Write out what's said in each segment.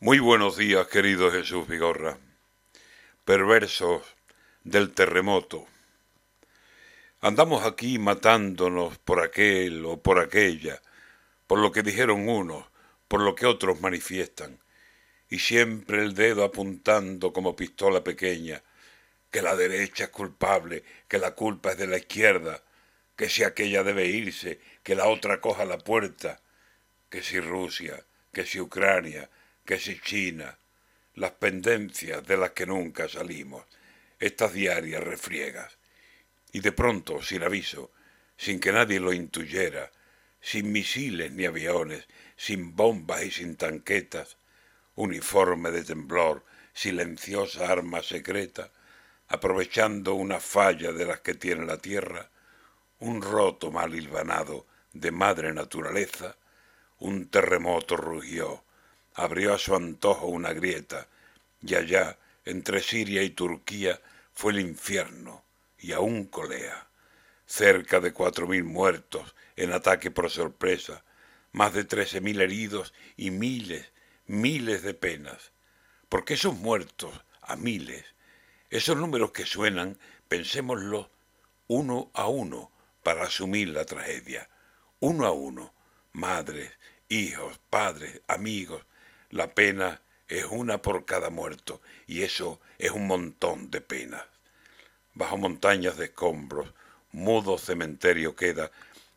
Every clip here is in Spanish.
Muy buenos días, querido Jesús Vigorra. Perversos del terremoto. Andamos aquí matándonos por aquel o por aquella, por lo que dijeron unos, por lo que otros manifiestan, y siempre el dedo apuntando como pistola pequeña, que la derecha es culpable, que la culpa es de la izquierda, que si aquella debe irse, que la otra coja la puerta, que si Rusia, que si Ucrania, que si China, las pendencias de las que nunca salimos, estas diarias refriegas. Y de pronto, sin aviso, sin que nadie lo intuyera, sin misiles ni aviones, sin bombas y sin tanquetas, uniforme de temblor, silenciosa arma secreta, aprovechando una falla de las que tiene la tierra, un roto mal hilvanado de madre naturaleza, un terremoto rugió, abrió a su antojo una grieta, y allá, entre Siria y Turquía, fue el infierno, y aún colea. Cerca de cuatro mil muertos en ataque por sorpresa, más de trece mil heridos y miles, miles de penas. Porque esos muertos, a miles, esos números que suenan, pensémoslo uno a uno para asumir la tragedia. Uno a uno, madres, hijos, padres, amigos, la pena es una por cada muerto, y eso es un montón de penas. Bajo montañas de escombros, mudo cementerio queda,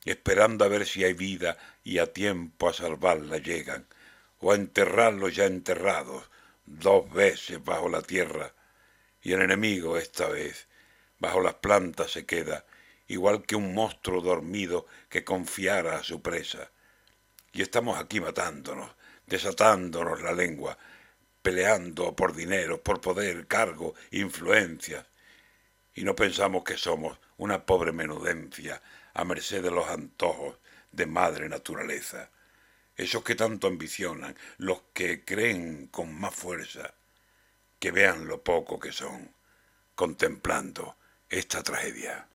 esperando a ver si hay vida y a tiempo a salvarla llegan, o a enterrarlos ya enterrados, dos veces bajo la tierra, y el enemigo esta vez bajo las plantas se queda, igual que un monstruo dormido que confiara a su presa. Y estamos aquí matándonos, desatándonos la lengua, peleando por dinero, por poder, cargo, influencias. Y no pensamos que somos una pobre menudencia a merced de los antojos de madre naturaleza. Esos que tanto ambicionan, los que creen con más fuerza, que vean lo poco que son, contemplando esta tragedia.